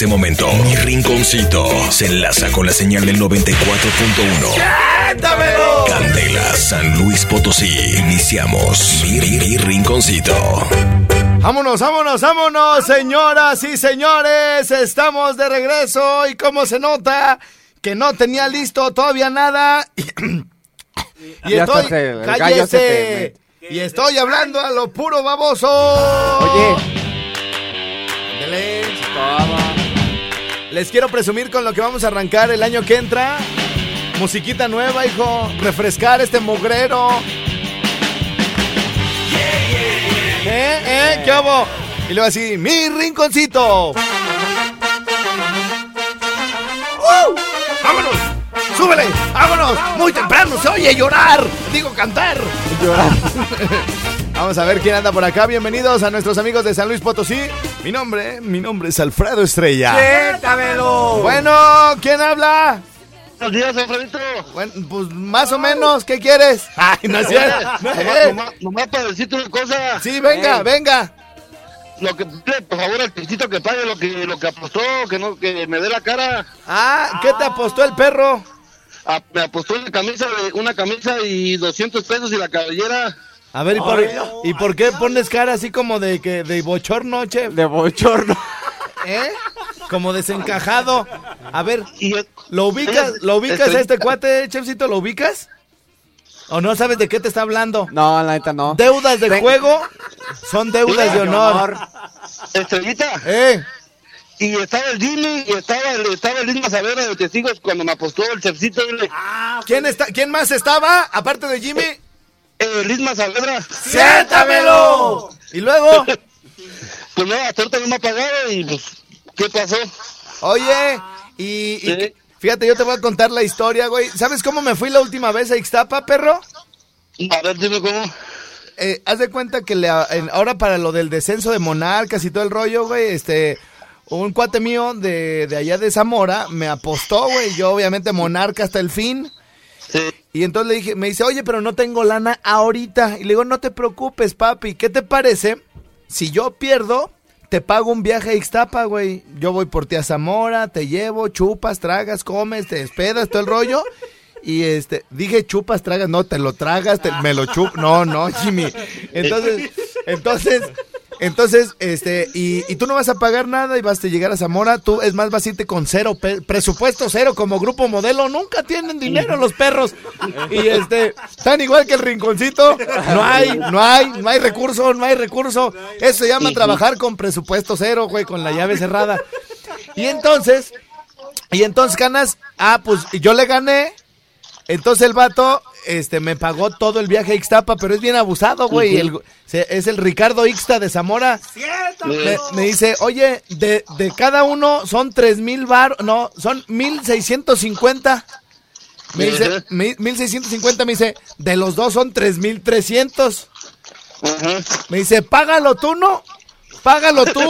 este momento, mi rinconcito se enlaza con la señal del 94.1. Candela, San Luis Potosí. Iniciamos mi, mi- mi rinconcito. Vámonos, vámonos, vámonos, señoras y señores. Estamos de regreso y como se nota que no tenía listo todavía nada. y estoy, cállese. Y estoy hablando a lo puro baboso. Oye. Les quiero presumir con lo que vamos a arrancar el año que entra. Musiquita nueva, hijo. Refrescar este mugrero. ¿Eh? ¿Eh? ¿Qué hago? Y luego así, mi rinconcito. ¡Uh! ¡Vámonos! ¡Súbele! ¡Vámonos! Muy temprano se oye llorar. Digo cantar. Llorar. Vamos a ver quién anda por acá. Bienvenidos a nuestros amigos de San Luis Potosí. Mi nombre, mi nombre es Alfredo Estrella. ¡Siéntamelo! Bueno, ¿quién habla? Buenos días, Alfredito. Bueno, pues más o menos, ¿qué quieres? Ay, no es cierto. No, Nomás, nomás- para decirte una cosa. Sí, venga, Eh. venga. Lo que, por favor, al pistito que pague lo que, lo que apostó, que no, que me dé la cara. Ah, ¿qué te apostó el perro? Ah, me apostó una camisa, de, una camisa y 200 pesos y la cabellera. A ver, ¿y por, ¿y por qué pones cara así como de que de bochorno, che? De bochorno. ¿Eh? Como desencajado. A ver, ¿lo ubicas, ¿lo ubicas a este cuate, chefcito? ¿Lo ubicas? ¿O no sabes de qué te está hablando? No, la neta no. Deudas de Ten- juego son deudas de honor. Estrellita. ¿Eh? Y estaba el Jimmy y estaba el, estaba el Isma Savera de testigos cuando me apostó el chefcito. ¿Quién, está, ¿Quién más estaba, aparte de Jimmy? El Isma Saavedra. ¡Siéntamelo! Y luego, Pues no, hasta ahorita no me ha pagado y pues, ¿qué pasó? oye, y, fíjate, yo te voy a contar la historia, güey. ¿Sabes cómo me fui la última vez a Ixtapa, perro? A ver, dime cómo. Eh, haz de cuenta que le, en- ahora para lo del descenso de monarcas y todo el rollo, güey, este, un cuate mío de, de allá de Zamora me apostó, güey, yo obviamente monarca hasta el fin. Sí. Y entonces le dije, me dice, oye, pero no tengo lana ahorita. Y le digo, no te preocupes, papi, ¿qué te parece? Si yo pierdo, te pago un viaje a Ixtapa, güey. Yo voy por ti a Zamora, te llevo, chupas, tragas, comes, te despedas, todo el rollo. Y este, dije chupas, tragas, no, te lo tragas, te- me lo chup, no, no, Jimmy. Entonces, entonces, entonces, este, y, y tú no vas a pagar nada y vas a llegar a Zamora, tú, es más, vas a irte con cero, presupuesto cero como grupo modelo, nunca tienen dinero los perros. Y este, están igual que el rinconcito, no hay, no hay, no hay recurso, no hay recurso. Eso se llama trabajar con presupuesto cero, güey, con la llave cerrada. Y entonces, y entonces, Canas, ah, pues yo le gané. Entonces el vato este, me pagó todo el viaje a Ixtapa, pero es bien abusado, güey. El- es el Ricardo Ixta de Zamora. Me, me dice, oye, de, de cada uno son tres mil bar, no, son mil seiscientos cincuenta. Me dice, mil seiscientos cincuenta, me dice, de los dos son tres mil trescientos. Me dice, págalo tú, ¿no? Págalo tú,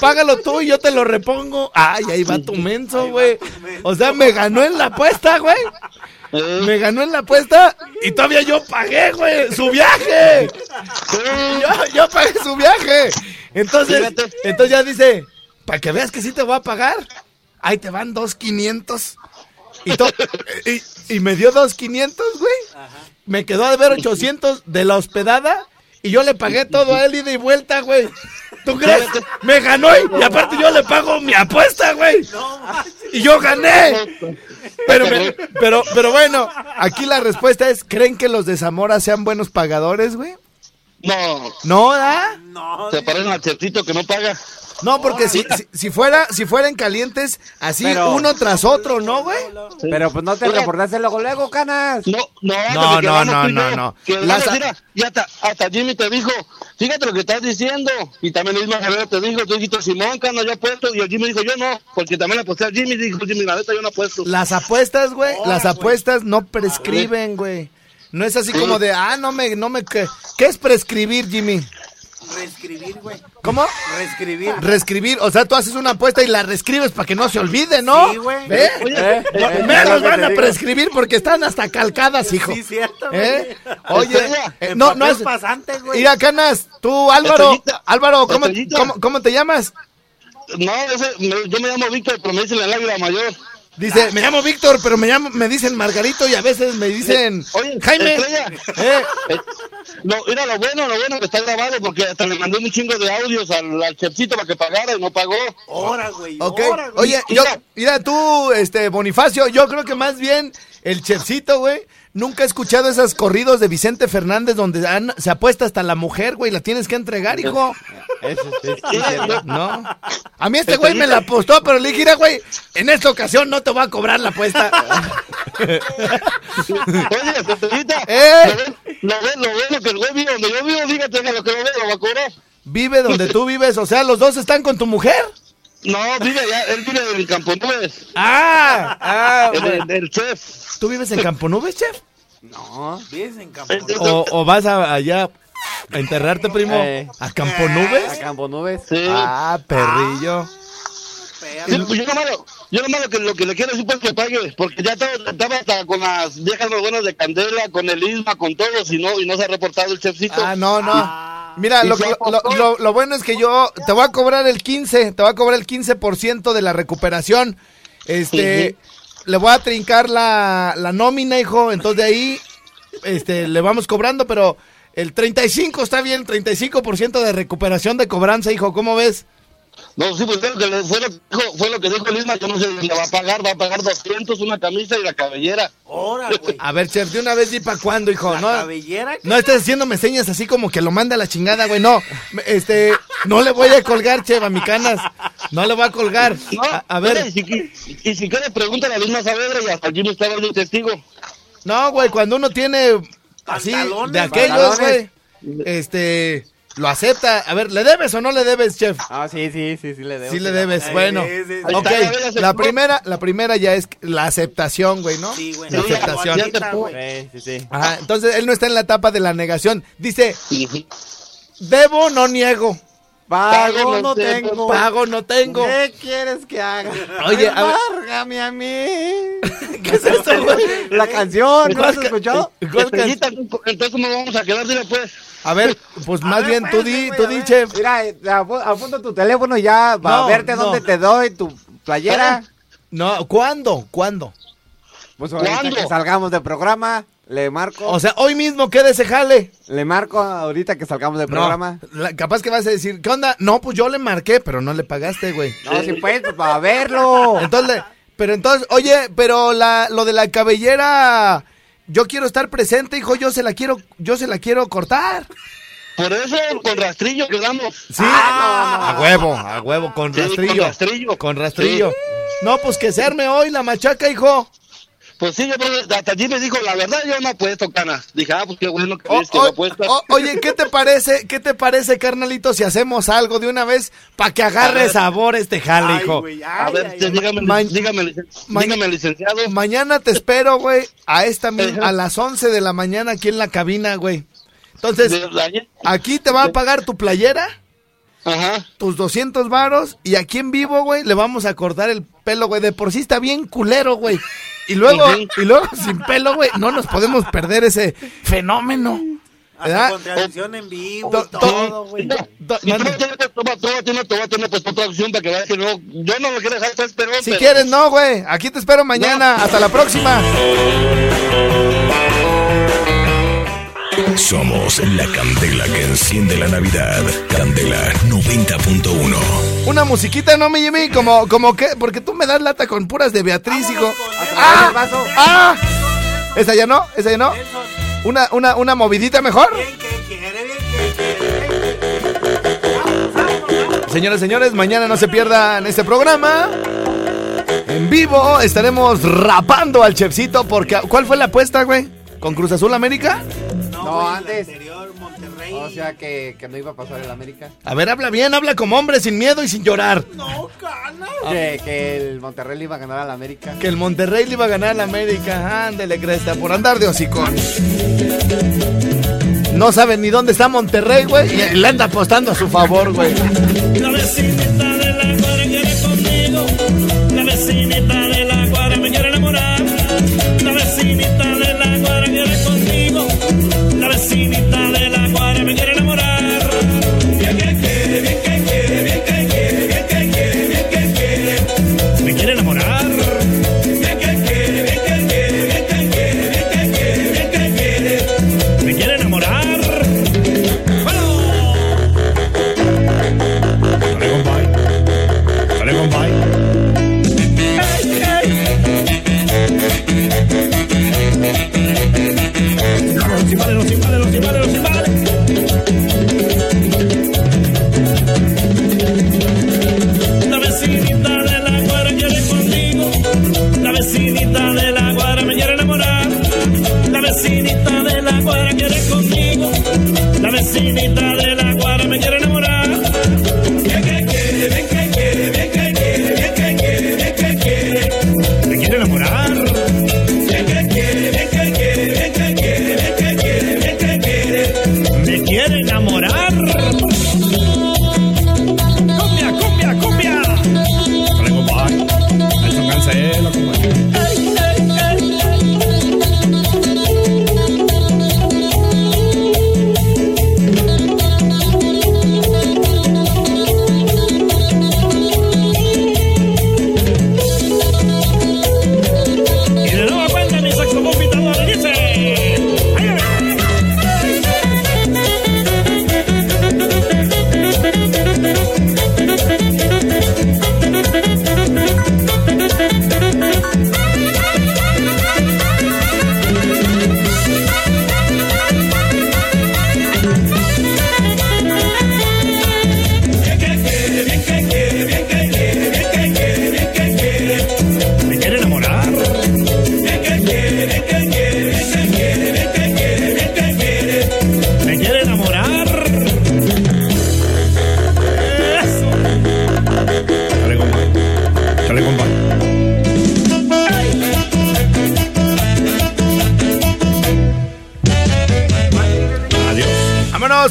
págalo tú y yo te lo repongo. Ay, ahí va tu menso, güey. O sea, me ganó en la apuesta, güey. Me ganó en la apuesta y todavía yo pagué, güey, su viaje. Yo, yo pagué su viaje. Entonces, entonces ya dice, para que veas que sí te voy a pagar, ahí te van dos quinientos. Y, y, y me dio dos quinientos, güey. Me quedó a deber 800 de la hospedada y yo le pagué todo a él ida y vuelta, güey. ¿Tú crees? Me ganó y, y aparte yo le pago mi apuesta, güey. Y yo gané. Pero, me- pero, pero bueno, aquí la respuesta es, ¿creen que los de Zamora sean buenos pagadores, güey? No, No, ¿ah? se parecen al chefcito que no paga. No, porque si, si, si fuera, si fueran calientes, así Pero- uno tras otro, ¿no, güey? Pero pues no te reportaste luego, luego, canas. No, no, No, no, no, no, no. Las- mira, y hasta, hasta Jimmy te dijo, fíjate lo que estás diciendo. Y también el mismo Javier te dijo, tú dijiste, Simón, Cano, yo apuesto. Y el Jimmy dijo, yo no, porque también le aposté a Jimmy. Dijo, Jimmy, la neta, yo no apuesto. Las apuestas, güey, las apuestas no prescriben, güey. No es así como de, ah, no me, no me, ¿qué, ¿qué es prescribir, Jimmy? Reescribir, güey. ¿Cómo? Reescribir. Reescribir, o sea, tú haces una apuesta y la reescribes para que no se olvide, ¿no? Sí, güey. ¿Ve? ¿Eh? ¿Eh? Me Es lo las que van a prescribir porque están hasta calcadas, hijo. Sí, cierto, güey. ¿Eh? Oye, eh, no, no es. pasante, güey. Mira, Canas, tú, Álvaro, Álvaro, ¿cómo, cómo, cómo te llamas? no, ese, me- yo me llamo Víctor, pero me dicen el águila mayor. Dice, me llamo Víctor, pero me llamo, me dicen Margarito y a veces me dicen Oye, Jaime. Estrella. Eh, Eh, Lo, mira, lo bueno, lo bueno que está grabado, porque hasta le mandé un chingo de audios al, al chefcito para que pagara y no pagó. Ahora, güey. ok. ahora, güey. Oye, yo, mira tú, este, Bonifacio, yo creo que más bien el chefcito, güey, nunca he escuchado esos corridos de Vicente Fernández donde han- se apuesta hasta la mujer, güey, la tienes que entregar, hijo. No. A mí este güey me la apostó, pero le dije, "Mira, güey, en esta ocasión no te voy a cobrar la apuesta. Oye, Estrellita, Eh. lo, ven- lo, ven- lo que el güey vive donde yo vivo, fíjate que lo que lo ve lo va a cobrar. Vive donde tú vives, o sea, los dos están con tu mujer. No, vive allá, él vive en el Campo Nubes, Ah, ah, el, el- el chef. ¿Tú vives en Campo Nubes, chef? No. Vives en campo. Entonces, ¿O, o vas a, allá a enterrarte, primo? Eh. ¿A Campo Nubes? A Campo Nubes. Sí. Ah, perrillo. Sí, pues yo nomás, lo- yo nomás lo que, lo que le quiero decir pues que pague, porque ya estaba, estaba hasta con las viejas buenas de Candela, con el Isma, con todos, y no, y no se ha reportado el chefcito. Ah, no, no. Mira, ¿Y lo, se lo- apostó? lo- lo bueno es que yo te voy a cobrar el 15, te voy a cobrar el 15% de la recuperación. Este, le voy a trincar la, la nómina, hijo, entonces de ahí este le vamos cobrando, pero el 35 está bien, 35% de recuperación de cobranza, hijo, ¿cómo ves? No, sí, pues fue lo que, fue lo que dijo, fue lo que dijo el Isma, yo no sé si le va a pagar, va a pagar 200, una camisa y la cabellera. Ahora, güey. A ver, chef, de una vez di para cuándo, hijo, La ¿no? cabellera. No estés haciéndome señas así como que lo manda a la chingada, güey. No, este, no le voy a colgar, chef, a mi canas. No le voy a colgar. No, A, a ver, y si, y si quiere pregúntale a la Isma Saavedra y hasta Jimmy estaba de testigo. no, güey, cuando uno tiene así Pantalones, de aquellos, güey, este, lo acepta. A ver, ¿le debes o no le debes, chef? Ah, sí, sí, sí, sí le debo. Sí le debes, Ay, bueno. sí, sí, sí. Ok, la primera, la primera ya es la aceptación, güey, ¿no? Sí, güey. La aceptación. Sí, sí, sí. Ajá, entonces él no está en la etapa de la negación. Dice, debo, no niego. Pago no tengo. tengo. Pago, no tengo. ¿Qué quieres que haga? Oye, a. Embargame a mí. ¿Qué es esto, güey? La canción, ¿no ¿Cuál has escuchado? ¿Cuál can- Estrellita, entonces ¿cómo vamos a quedar? Dile pues. A ver, pues más ver, bien tú espérate, di, tú di, chef. Mira, eh, apu- apunta tu teléfono ya para No, verte no. dónde te doy tu playera. No, ¿cuándo? ¿Cuándo? Pues ahorita ¿Cuándo? que salgamos del programa, le marco. O sea, hoy mismo quede ese jale. le marco ahorita que salgamos del programa. No, la- capaz que vas a decir, ¿qué onda? No, pues yo le marqué, pero no le pagaste, güey. No, si puedes, pues para verlo. Entonces, pero entonces, oye, pero la, lo de la cabellera, yo quiero estar presente, hijo, yo se la quiero, yo se la quiero cortar. Por eso, con rastrillo quedamos. Sí, a huevo, a huevo, con Sí, con rastrillo. Con rastrillo. No, pues que se arme hoy la machaca, hijo. Pues sí, yo hasta allí me dijo, la verdad yo no apuesto, canas. Dije, ah, pues qué bueno que O- ves que no o- apuestas. o- oye, ¿qué te parece, qué te parece, carnalito, si hacemos algo de una vez para que agarre ver. sabor este jale, Ay, hijo? a ver, ay, ay. dígame, Ma- dígame, ma- dígame, licenciado. Mañana te espero, güey, a esta a las 11 de la mañana aquí en la cabina, güey. Entonces, aquí te va a pagar tu playera, Ajá. tus 200 varos, y aquí en vivo, güey, le vamos a cortar el pelo, güey. De por sí está bien culero, güey. Y luego, y luego sin pelo, güey, no nos podemos perder ese fenómeno. ¿Verdad? con transmisión en vivo y to- todo, güey. Y tú vas- tú vas a tener- pues otra opción para que veas que no, yo no lo quiero dejar pues, pero Si quieres, no, güey. Aquí te espero mañana. Hasta la próxima. Somos la candela que enciende la Navidad. Candela 90.1. Una musiquita, ¿no, mi Jimmy? Como, como que, porque tú me das lata con puras de Beatriz, hijo. Ah. ¡Ah! ¿Esa ya no? ¿Esa ya no? ¿Una, una, una movidita mejor? Señoras y señores, mañana no se pierdan este programa. En vivo estaremos rapando al chefcito porque... ¿Cuál fue la apuesta, güey? ¿Con Cruz Azul América? No, la antes. anterior, Monterrey. O sea que, que no iba a pasar el América. A ver, habla bien, habla como hombre, sin miedo y sin llorar. No, cana. Que, que el Monterrey le iba a ganar al América. Que el Monterrey le iba a ganar al América. Ándele, cresta, por andar de hocicón. No saben ni dónde está Monterrey, güey. Y le anda apostando a su favor, güey. La vecinita de la cuadra quiere conmigo. La vecinita de la cuadra me quiere enamorar. La vecinita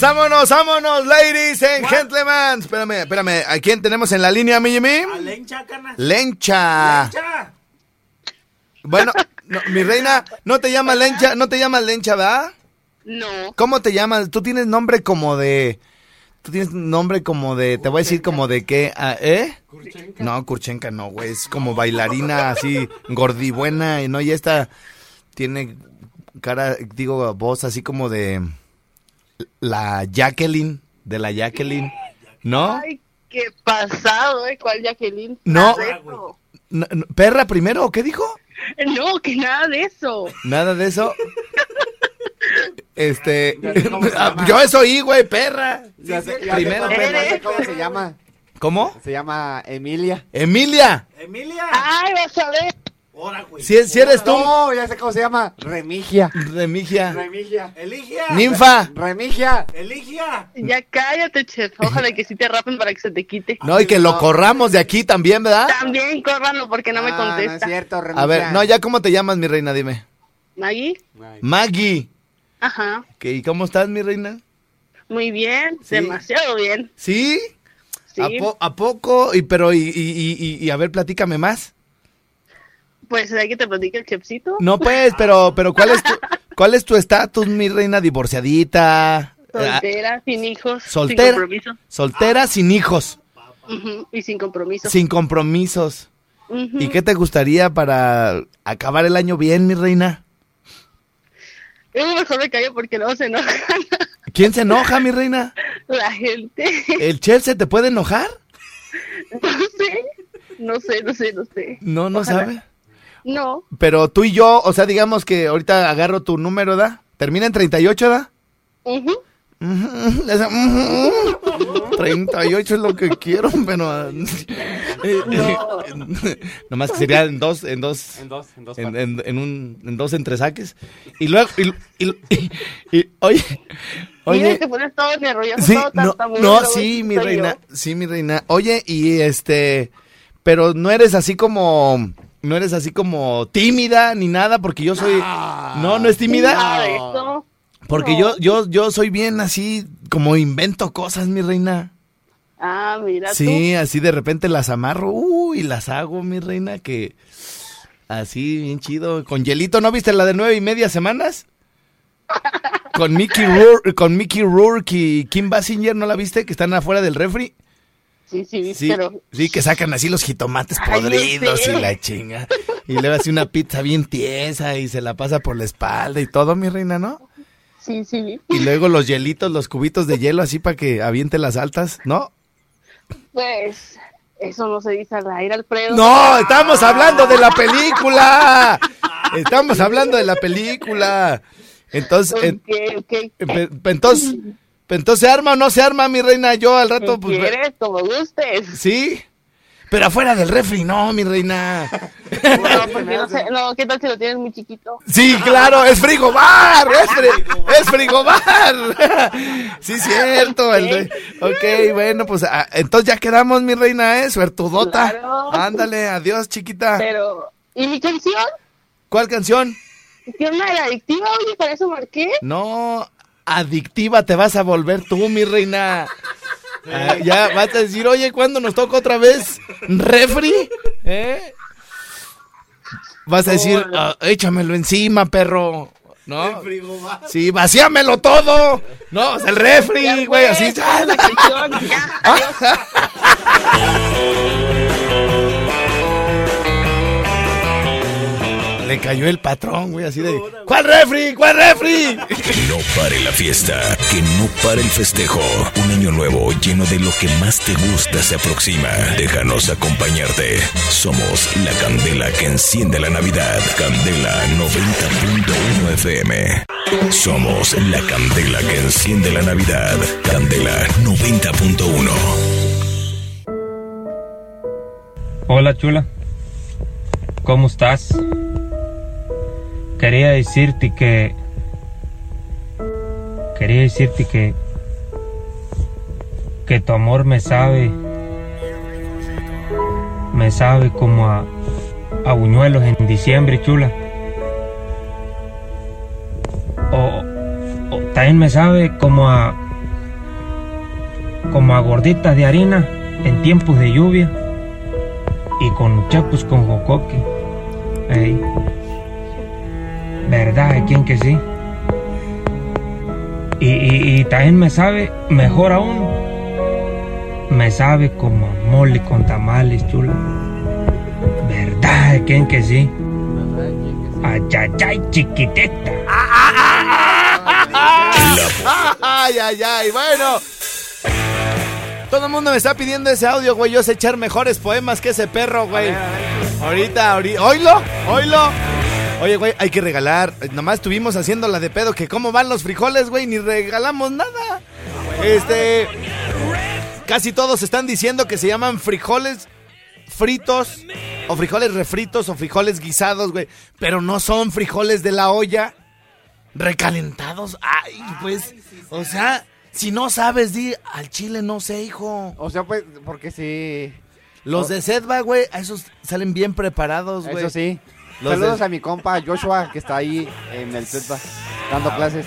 Vámonos, vámonos, vámonos, ladies and gentlemen. Espérame, espérame. ¿A quién tenemos en la línea, mi Jimmy? A Lencha, carnal. Lencha. Lencha. Bueno, no, mi reina, no te llamas Lencha, no te llamas Lencha, ¿verdad? No, ¿Cómo te llamas? Tú tienes nombre como de. Tú tienes nombre como de. Te voy a decir como de qué. ah, ¿Eh? No, Kurchenka no, güey. Es como bailarina así, gordibuena. Y no, y esta tiene cara, digo, voz así como de. La Jacqueline. De la Jacqueline. ¿No? ay, qué pasado, ¿eh? ¿Cuál Jacqueline? No. ¿Perra primero qué dijo? No, que nada de eso. Nada de eso. Este. Yo eso oí, güey, perra. Ya sé, ya sé Primero, sé cómo se llama. ¿Cómo? Se llama Emilia. Emilia. Emilia. Ay, vas a ver. Ahora, güey. Si, si eres tú, No, ya sé cómo se llama. Remigia. Remigia. Remigia. Eligia. Ninfa. Remigia. Eligia. Ya cállate, chef. Ojalá que sí te rapen para que se te quite. No, y que lo corramos de aquí también, ¿verdad? También córranlo porque no me Ah, No es contesta. cierto, Remigia. A ver, no, ya cómo te llamas, mi reina, dime. Maggie. Maggie. ajá. ¿Qué, ¿Y cómo estás, mi reina? Muy bien, Sí. demasiado bien. ¿Sí? Sí, ¿A, po- a poco? Y pero, y, y, y, y- y a ver, platícame más. Pues hay que te platique el chefcito. No, pues, pero, pero ¿cuál es tu, cuál es tu estatus, mi reina? ¿Divorciadita? Ah, Soltera, sin hijos, soltera. sin compromiso. Soltera, sin hijos, y sin compromiso. sin compromisos. ¿Y qué te gustaría para acabar el año bien, mi reina? Es mejor me callo porque luego se enojan ¿Quién se enoja, mi reina? la gente. ¿El chef se te puede enojar? No sé, no sé, no sé, no sé. No, no Ojalá. sabe. No, Pero tú y yo, o sea, digamos que ahorita agarro tu número, ¿da? Termina en 38, ¿da? ujú. Ujú, esa, ujú. 38 es lo que quiero, pero... eh, eh, Nomás que sería en dos, en dos... En dos, en dos En, en, en un, en dos entresaques. Y luego, y, y- y- y- oye, Mira, oye, te pones todo nervioso, sí, todo no, no, sí, mi reina, yo. sí, mi reina. Oye, y este, pero no eres así como, no eres así como tímida ni nada, porque yo soy, no, no es tímida, porque no. yo, yo, yo soy bien así, como invento cosas, mi reina. Ah, mira Sí, así de repente las amarro, uy, las hago, mi reina, que así, bien chido. Con hielito, ¿no viste la de nueve y media semanas? Con Mickey Rourke, con Mickey Rourke y Kim Basinger, ¿no la viste? Que están afuera del refri. Sí, sí, Sí, pero... sí, que sacan así los jitomates Ay, no podridos sé. y la chinga. Y luego así una pizza bien tiesa y se la pasa por la espalda y todo, mi reina, ¿no? Sí, sí. Y luego los hielitos, los cubitos de hielo así para que aviente las altas, ¿no? Pues, eso no se dice al aire, Alfredo. No, estamos hablando de la película. Estamos hablando de la película. Entonces, en- Ok, ok. pe- pe- entonces, entonces ¿se arma o no se arma, mi reina? Yo al rato, pues, ve- quieres, como gustes. sí. Pero afuera del refri, no, mi reina. No, porque no sé, no, ¿qué tal si lo tienes muy chiquito? Sí, claro, es frigobar, es, fri- es frigobar. Sí, cierto. el re- ok, bueno, pues ah, entonces ya quedamos, mi reina, ¿eh? Suertudota. Claro. Ándale, adiós, chiquita. Pero, ¿y mi canción? ¿Cuál canción? ¿Qué onda de adictiva? Oye, para eso marqué. No, adictiva te vas a volver tú, mi reina. Ah, ya vas a decir, oye, ¿cuándo nos toca otra vez? ¿Refri? ¿Eh? Vas a decir, "Ah, échamelo encima, perro. ¿No? Sí, vacíamelo todo. No, o sea, el refri, güey, así. Le cayó el patrón, güey, así de. ¿Cuál refri? ¿Cuál refri? Que no pare la fiesta, que no pare el festejo. Un año nuevo lleno de lo que más te gusta se aproxima. Déjanos acompañarte. Somos la candela que enciende la Navidad. Candela 90.1 FM. Somos la candela que enciende la Navidad. Candela 90.1. Hola chula, ¿cómo estás? Quería decirte que... Quería decirte que... Que tu amor me sabe... Me sabe como a... A buñuelos en diciembre, chula. O, también me sabe como a... como a gorditas de harina en tiempos de lluvia y con chapus con jocoque. Ey. ¿Verdad? ¿Quién que sí? Y, y- y también me sabe, mejor aún, me sabe como mole con tamales, chula. ¿Verdad? ¿Quién que sí? Ayayay, chiquitita. Ay, ay, ay, bueno. Todo el mundo me está pidiendo ese audio, güey. Yo sé echar mejores poemas que ese perro, güey. Ahorita, ahorita. ¡Oilo! ¡Oilo! Oye, güey, hay que regalar. Nomás estuvimos haciendo la de pedo que cómo van los frijoles, güey, ni regalamos nada. Este. Casi todos están diciendo que se llaman frijoles fritos, o frijoles refritos, o frijoles guisados, güey. Pero no son frijoles de la olla recalentados. Ay, pues, o sea, si no sabes, di al chile, no sé, hijo. O sea, pues, porque sí. Los de Sedva, güey, a esos salen bien preparados, güey. Eso sí. Los Saludos de- a mi compa Joshua, que está ahí en el CETBA dando clases.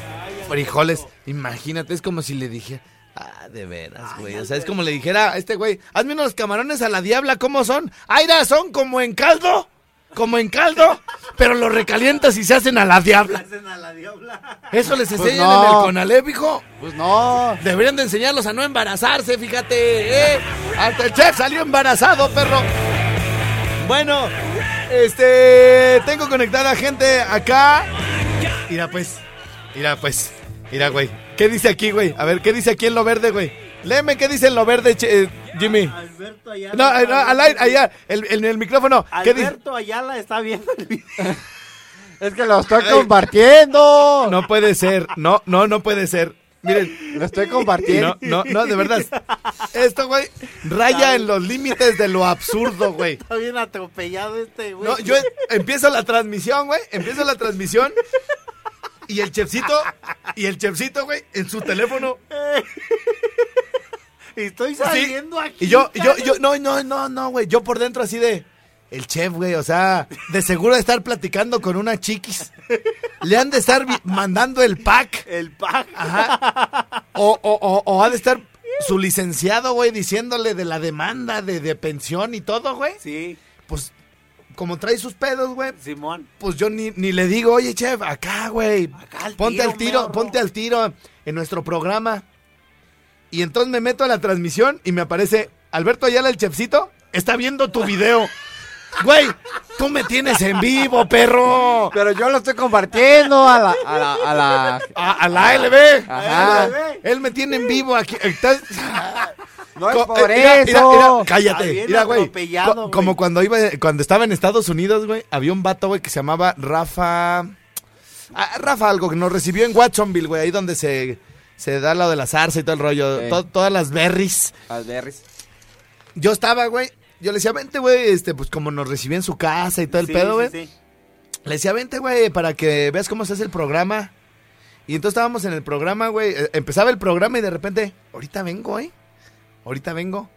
Frijoles, imagínate, es como si le dije. Ah, de veras, güey. O sea, es como le dijera a este güey, hazme unos camarones a la diabla, ¿cómo son? Aira, son como en caldo, como en caldo, pero los recalientas y se hacen a la diabla. Eso les Pues enseñan no. en el Conalep, hijo. Pues no. Deberían de enseñarlos a no embarazarse, fíjate, ¿eh? Hasta el chef salió embarazado, perro. Bueno, este. Tengo conectada gente acá. Mira, pues. Mira, pues. Mira, güey. ¿Qué dice aquí, güey? A ver, ¿qué dice aquí en lo verde, güey? Léeme qué dice en lo verde, eh, Jimmy. Alberto Ayala. No, eh, no, al aire, allá, el- en el micrófono. ¿Qué dice? Alberto Ayala está viendo el video. Es que lo estoy compartiendo. No puede ser. No, no, no puede ser. Miren, Lo estoy compartiendo. No, no, no, de verdad. Esto, güey, raya en los límites de lo absurdo, güey. Está bien atropellado este güey. No, yo empiezo la transmisión, güey. Empiezo la transmisión. Y el chefcito, y el chefcito, güey, en su teléfono. Estoy saliendo aquí. Y yo, yo, yo, no, no, no, no, güey. Yo por dentro así de. El chef, güey, o sea, de seguro de estar platicando con una chiquis. Le han de estar mandando el pack. El pack. Ajá. O, o, o, o ha de estar su licenciado, güey, diciéndole de la demanda de, de pensión y todo, güey. Sí, Pues, como trae sus pedos, güey, Simón. pues yo ni, ni le digo, oye, chef, acá, güey. Acá al Ponte tiro, al tiro, morro". ponte al tiro en nuestro programa. Y entonces me meto a la transmisión y me aparece Alberto Ayala, el chefcito, está viendo tu video. Güey, tú me tienes en vivo, perro. Pero yo lo estoy compartiendo a la. A la, a la- A, a la ALB. Ajá. Él me tiene en vivo aquí. Estás- No es Co- por eh, mira, eso. mira, cállate. Mira, güey. Co-. Como cuando iba, cuando estaba en Estados Unidos, güey, había un vato, güey, que se llamaba Rafa. Ah, Rafa, algo que nos recibió en Watsonville, güey, ahí donde se, se da lo de la zarza y todo el rollo. Sí. to- todas las berries. Al Berries. Yo estaba, güey. Yo le decía, vente, güey, este, pues como nos recibió en su casa y todo el Sí, pedo, güey. sí. Le decía, vente, güey, para que veas cómo se hace el programa. Y entonces estábamos en el programa, güey. eh, Empezaba el programa y de repente, ahorita vengo, ¿eh? Ahorita vengo.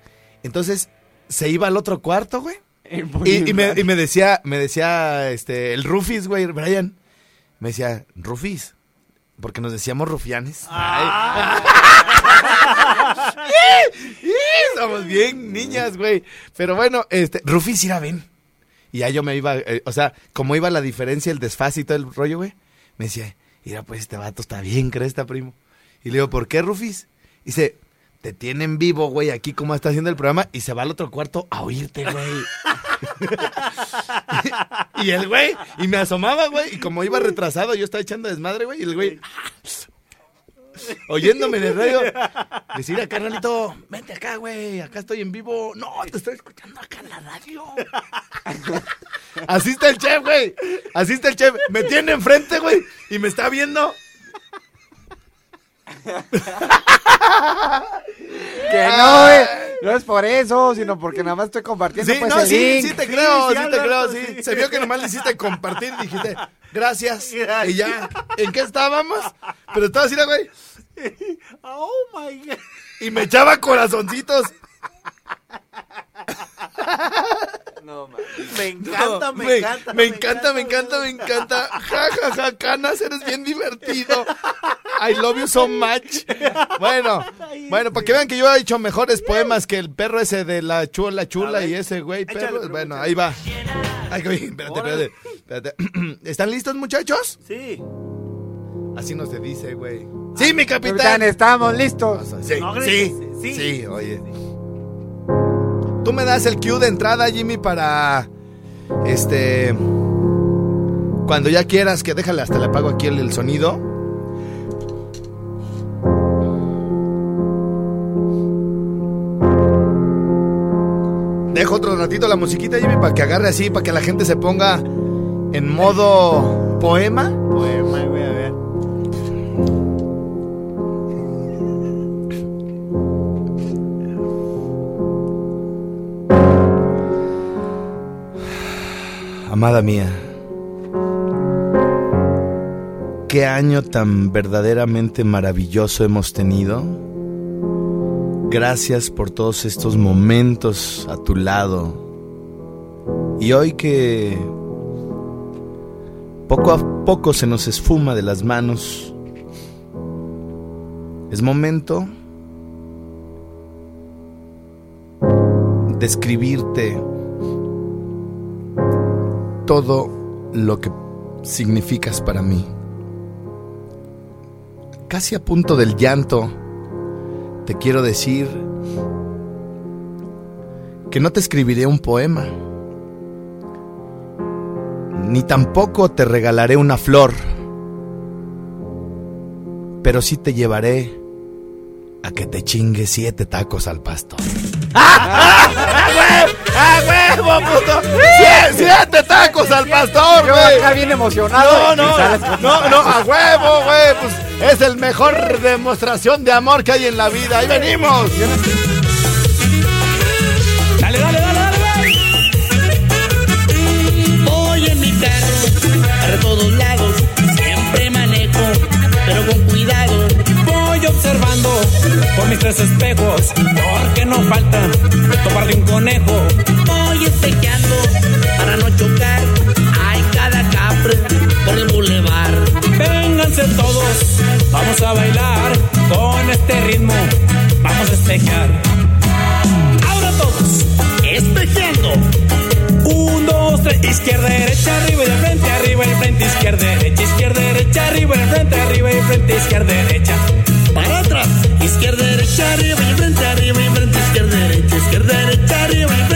Entonces se iba al otro cuarto, güey. Y, y me, y me decía, me decía, este, el Rufis, güey, Brian. Me decía, Rufis. Porque nos decíamos rufianes. Ay. Somos bien niñas, güey. Pero bueno, este, Rufis, ir a ven. Y ya yo me iba, eh, o sea, como iba la diferencia, el desfase y todo el rollo, güey. Me decía, mira, pues este vato está bien, cresta, primo. Y le digo, ¿por qué, Rufis? Dice, te tienen vivo, güey, aquí como está haciendo el programa. Y se va al otro cuarto a oírte, güey. y el güey, y me asomaba, güey. Y como iba retrasado, yo estaba echando desmadre, güey. Y el güey, oyéndome en el radio, decir, carnalito, vente acá, güey, acá estoy en vivo. No, te estoy escuchando acá en la radio. Así está el chef, güey. Así está el chef. Me tiene enfrente, güey, y me está viendo. Que no, güey. No es por eso, sino porque nada más estoy compartiendo Sí, pues, no, el sí, link. sí te creo, Sí, sí, sí, te creo, Alberto, sí. sí. Se vio que nomás le hiciste compartir, dijiste, gracias. Gracias. Y ya, ¿en qué estábamos? Pero estaba así, güey. Oh my God. Y me echaba corazoncitos. Me encanta, No, me, encanta. Me encanta, me encanta, me encanta. Ja, ja, ja, canas, eres bien divertido. I love you so much. Bueno, bueno, para que vean que yo he hecho mejores poemas que el perro ese de la chula chula y ese güey perro. Bueno, ahí va. Ay, espérate, espérate. ¿Están listos, muchachos? Sí. Así no se dice, güey. Sí, mi Capitán, capitán. estamos listos. Sí, No sí, grites, sí, sí. oye. Tú me das el cue de entrada, Jimmy, para este cuando ya quieras que déjale hasta le apago aquí el, el sonido. Dejo otro ratito la musiquita, Jimmy, para que agarre así, para que la gente se ponga en modo poema. Poema, güey, Amada mía, qué año tan verdaderamente maravilloso hemos tenido. Gracias por todos estos momentos a tu lado. Y hoy que poco a poco se nos esfuma de las manos, es momento de escribirte todo lo que significas para mí. Casi a punto del llanto, te quiero decir que no te escribiré un poema, ni tampoco te regalaré una flor, pero sí te llevaré a que te chingue siete tacos al pastor. ¡Ah, huevo, puto! ¡Sie- ¡Siete tacos al pastor, Yo güey! acá bien emocionado. No, no, no, no, a huevo, güey. Pues es el mejor demostración de amor que hay en la vida. ¡Ahí venimos! Dale, dale, dale, dale. Voy en mi carro para todos lados, siempre manejo, pero con cuidado. Observando por mis tres espejos, porque no falta topar de un conejo. Voy espejeando para no chocar. Hay cada capre por el bulevar. Vénganse todos, vamos a bailar con este ritmo. Vamos a espejear. Ahora todos, espejeando. Un, dos, tres, izquierda, derecha, arriba y de frente, arriba y de frente, izquierda, derecha, izquierda, derecha, arriba y de frente, arriba y frente, izquierda, derecha. Izquierda, derecha, arriba y de frente, arriba y de frente, izquierda, derecha, izquierda, derecha, arriba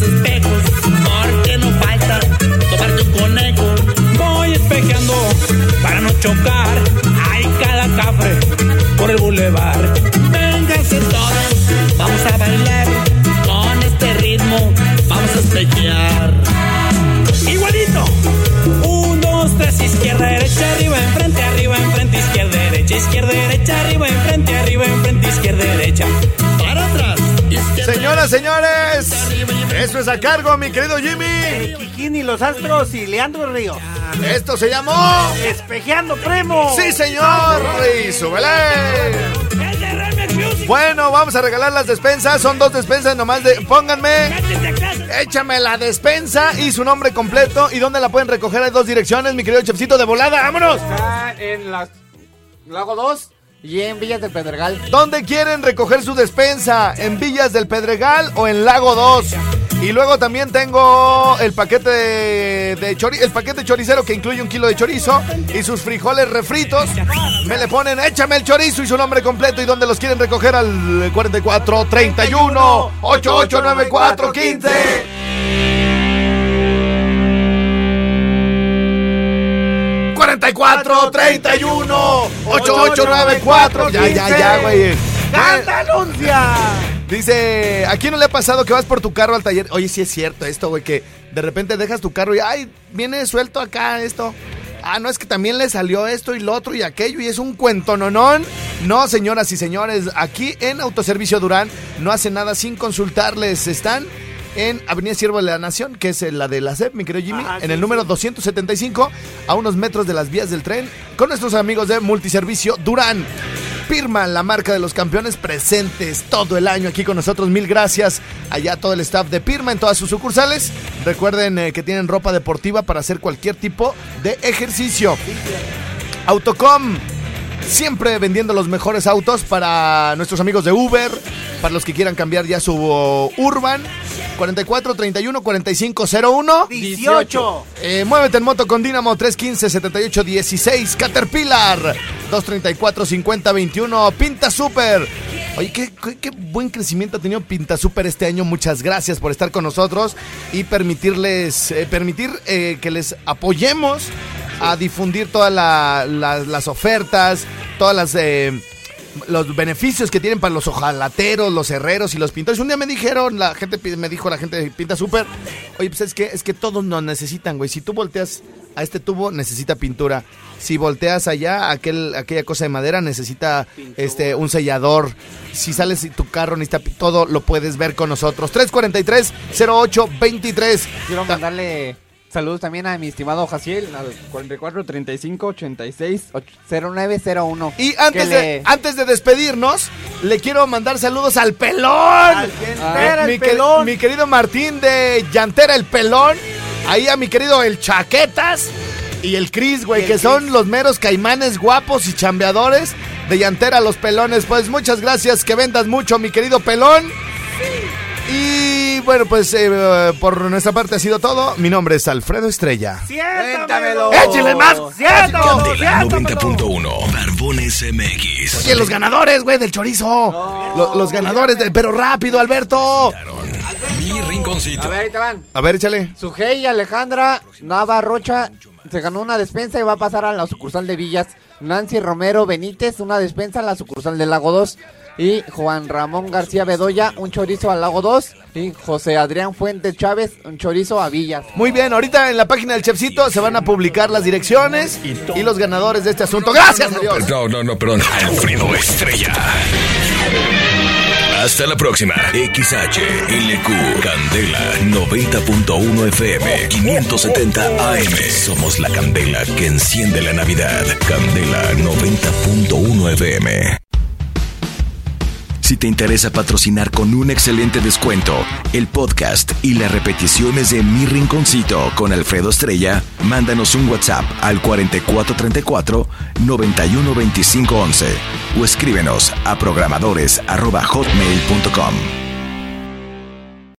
espejos, porque no falta tomarte un conejo. Voy espejeando para no chocar, hay cada cafre por el bulevar. Vénganse todos, vamos a bailar con este ritmo, vamos a espejear. Igualito. Un, dos, tres, izquierda, derecha, arriba, enfrente, arriba, enfrente, izquierda, derecha, izquierda, derecha, arriba, enfrente, arriba, enfrente, izquierda, derecha. Para atrás. izquierda, Señoras, señores, eso es a cargo, mi querido Jimmy. Kikín y los astros y Leandro Ríos. Esto se llamó. Espejeando primo. ¡Sí, señor! ¡Y súbele! El de Remix Music. Bueno, vamos a regalar las despensas. Son dos despensas nomás de. Pónganme. Échame la despensa y su nombre completo. ¿Y dónde la pueden recoger? Hay dos direcciones, mi querido Chefcito de volada. ¡Vámonos! Está en la Lago 2 y en Villas del Pedregal. ¿Dónde quieren recoger su despensa? ¿En Villas del Pedregal o en Lago 2? Y luego también tengo el paquete de, de chori- el paquete choricero que incluye un kilo de chorizo y sus frijoles refritos. Me le ponen, échame el chorizo y su nombre completo y dónde los quieren recoger al 44 31 8894 15. 44 31 8894 Ya, ya, ya, güey. ¡Canta, anuncia! Dice, ¿a quién no le ha pasado que vas por tu carro al taller? Oye, sí es cierto esto, güey, que de repente dejas tu carro y, ay, viene suelto acá esto. Ah, no, es que también le salió esto y lo otro y aquello y es un cuentononón. No, señoras y señores, aquí en Autoservicio Durán no hace nada sin consultarles. Están en Avenida Siervo de la Nación, que es la de la CEP, mi querido Jimmy, Ajá, en el número 275, a unos metros de las vías del tren, con nuestros amigos de Multiservicio Durán. Pirma, la marca de los campeones presentes todo el año aquí con nosotros. Mil gracias allá todo el staff de Pirma en todas sus sucursales. Recuerden eh, que tienen ropa deportiva para hacer cualquier tipo de ejercicio. Autocom, siempre vendiendo los mejores autos para nuestros amigos de Uber, para los que quieran cambiar ya su uh, Urban. 44 31 45 01 18. eh, muévete en moto con Dinamo 315 78 16 Caterpillar 234 50 21 Pinta Super. Oye, qué, qué- qué buen crecimiento ha tenido Pinta Super este año. Muchas gracias por estar con nosotros y permitirles eh, permitir eh, que les apoyemos a difundir todas la- la- las ofertas, todas las eh, los beneficios que tienen para los ojalateros, los herreros y los pintores. Un día me dijeron, la gente me dijo, la gente de Pinta Super, oye, pues es que, es que todos nos necesitan, güey. Si tú volteas a este tubo, necesita pintura. Si volteas allá, aquel, aquella cosa de madera necesita este un sellador. Si sales y tu carro necesita todo, lo puedes ver con nosotros. 343-0823. Quiero mandarle saludos también a mi estimado Jaciel al 44 35 86 0901. Y antes, de, le- antes de despedirnos, le quiero mandar saludos al pelón. Al entera mi, el que- pelón. mi querido Martín de Llantera el Pelón. Ahí a mi querido el Chaquetas y el Cris, güey, que son los meros caimanes guapos y chambeadores de Llantera los Pelones. Pues muchas gracias, que vendas mucho, mi querido Pelón. Y bueno, pues eh, por nuestra parte ha sido todo. Mi nombre es Alfredo Estrella. Siéntamelo. ¡Échale más! Siéntamelo. Candela Siéntamelo. 90.1. Barbones MX. Oye, los ganadores, güey, del chorizo. Lo- los ganadores del... Pero rápido, Alberto. Mi rinconcito. A ver, ahí te van. A ver, échale. Sujei Alejandra Nava Rocha se ganó una despensa y va a pasar a la sucursal de Villas. Nancy Romero Benítez, una despensa a la sucursal del Lago 2. Y Juan Ramón García Bedoya, un chorizo al Lago 2. Y José Adrián Fuentes Chávez, un chorizo a Villas. Muy bien, ahorita en la página del Chefcito se van a publicar las direcciones y los ganadores de este asunto. Gracias a Dios. No, no, no, perdón. Alfredo Estrella. Hasta la próxima. XHLQ Candela 90.1 FM 570 AM. Somos la candela que enciende la Navidad. Candela 90.1 FM. Si te interesa patrocinar con un excelente descuento el podcast y las repeticiones de Mi Rinconcito con Alfredo Estrella, mándanos un WhatsApp al 4434 912511 o escríbenos a programadores@hotmail.com.